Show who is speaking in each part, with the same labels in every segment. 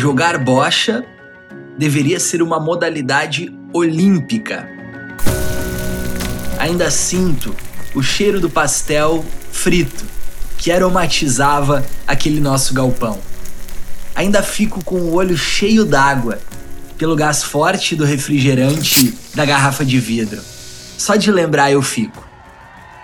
Speaker 1: Jogar bocha deveria ser uma modalidade olímpica. Ainda sinto o cheiro do pastel frito que aromatizava aquele nosso galpão. Ainda fico com o olho cheio d'água pelo gás forte do refrigerante da garrafa de vidro. Só de lembrar eu fico.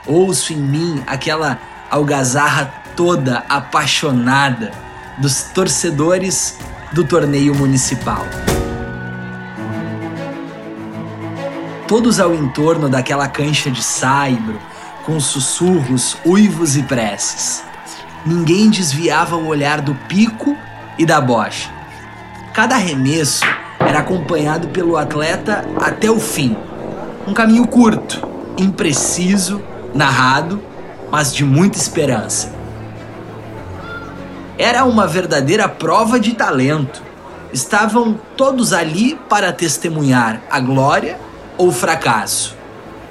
Speaker 1: Ouço em mim aquela algazarra toda apaixonada dos torcedores do torneio municipal. Todos ao entorno daquela cancha de saibro, com sussurros, uivos e preces. Ninguém desviava o olhar do pico e da bocha. Cada arremesso era acompanhado pelo atleta até o fim. Um caminho curto, impreciso, narrado, mas de muita esperança. Era uma verdadeira prova de talento. Estavam todos ali para testemunhar a glória ou o fracasso.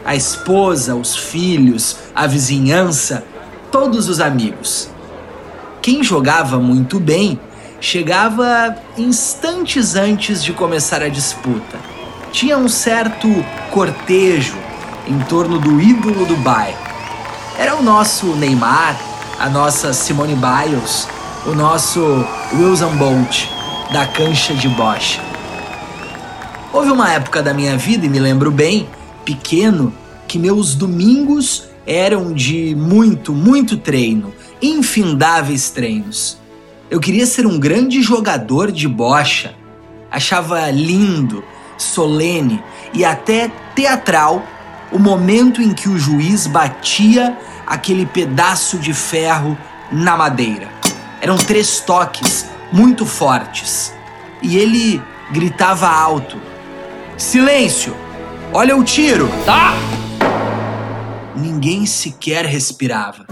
Speaker 1: A esposa, os filhos, a vizinhança, todos os amigos. Quem jogava muito bem chegava instantes antes de começar a disputa. Tinha um certo cortejo em torno do ídolo do bairro. Era o nosso Neymar, a nossa Simone Biles, o nosso Wilson Bolt da cancha de bocha. Houve uma época da minha vida, e me lembro bem, pequeno, que meus domingos eram de muito, muito treino, infindáveis treinos. Eu queria ser um grande jogador de bocha. Achava lindo, solene e até teatral o momento em que o juiz batia aquele pedaço de ferro na madeira. Eram três toques muito fortes. E ele gritava alto: Silêncio! Olha o tiro!
Speaker 2: Tá!
Speaker 1: Ninguém sequer respirava.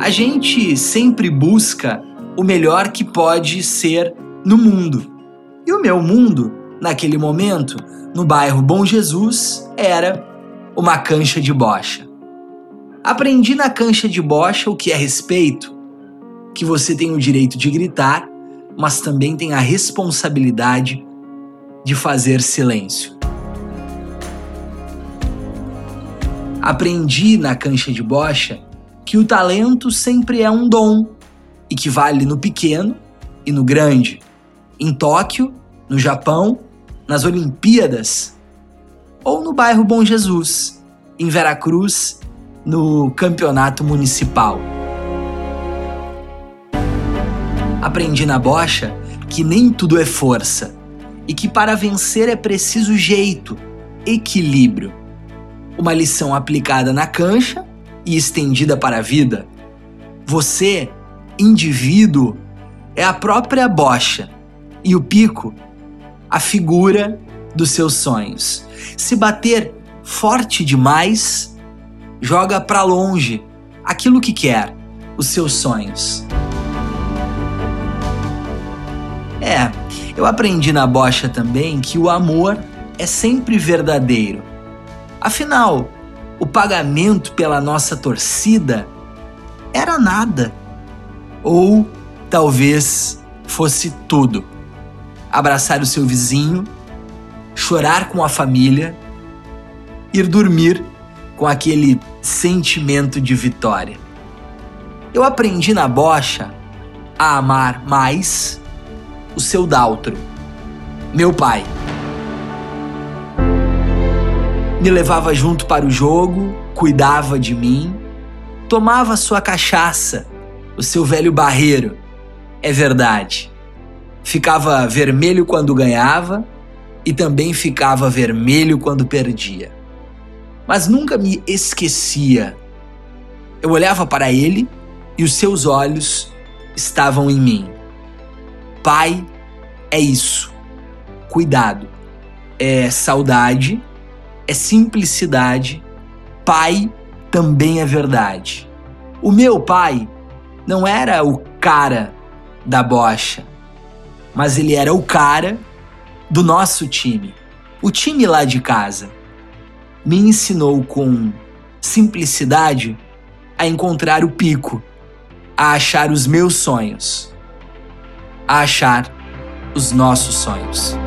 Speaker 1: A gente sempre busca o melhor que pode ser no mundo. E o meu mundo, naquele momento, no bairro Bom Jesus, era uma cancha de bocha. Aprendi na cancha de bocha o que é respeito, que você tem o direito de gritar, mas também tem a responsabilidade de fazer silêncio. Aprendi na cancha de bocha que o talento sempre é um dom e que vale no pequeno e no grande, em Tóquio, no Japão, nas Olimpíadas ou no bairro Bom Jesus, em Veracruz no campeonato municipal. Aprendi na bocha que nem tudo é força e que para vencer é preciso jeito, equilíbrio. Uma lição aplicada na cancha e estendida para a vida. Você, indivíduo, é a própria bocha e o pico, a figura dos seus sonhos. Se bater forte demais, joga para longe aquilo que quer, os seus sonhos. É, eu aprendi na bocha também que o amor é sempre verdadeiro. Afinal, o pagamento pela nossa torcida era nada. Ou talvez fosse tudo. Abraçar o seu vizinho, chorar com a família, ir dormir com aquele sentimento de vitória. Eu aprendi na bocha a amar mais o seu Daltro, meu pai. Me levava junto para o jogo, cuidava de mim, tomava sua cachaça, o seu velho barreiro. É verdade. Ficava vermelho quando ganhava e também ficava vermelho quando perdia mas nunca me esquecia. Eu olhava para ele e os seus olhos estavam em mim. Pai é isso. Cuidado. É saudade, é simplicidade. Pai também é verdade. O meu pai não era o cara da bocha, mas ele era o cara do nosso time, o time lá de casa me ensinou com simplicidade a encontrar o pico, a achar os meus sonhos. a achar os nossos sonhos.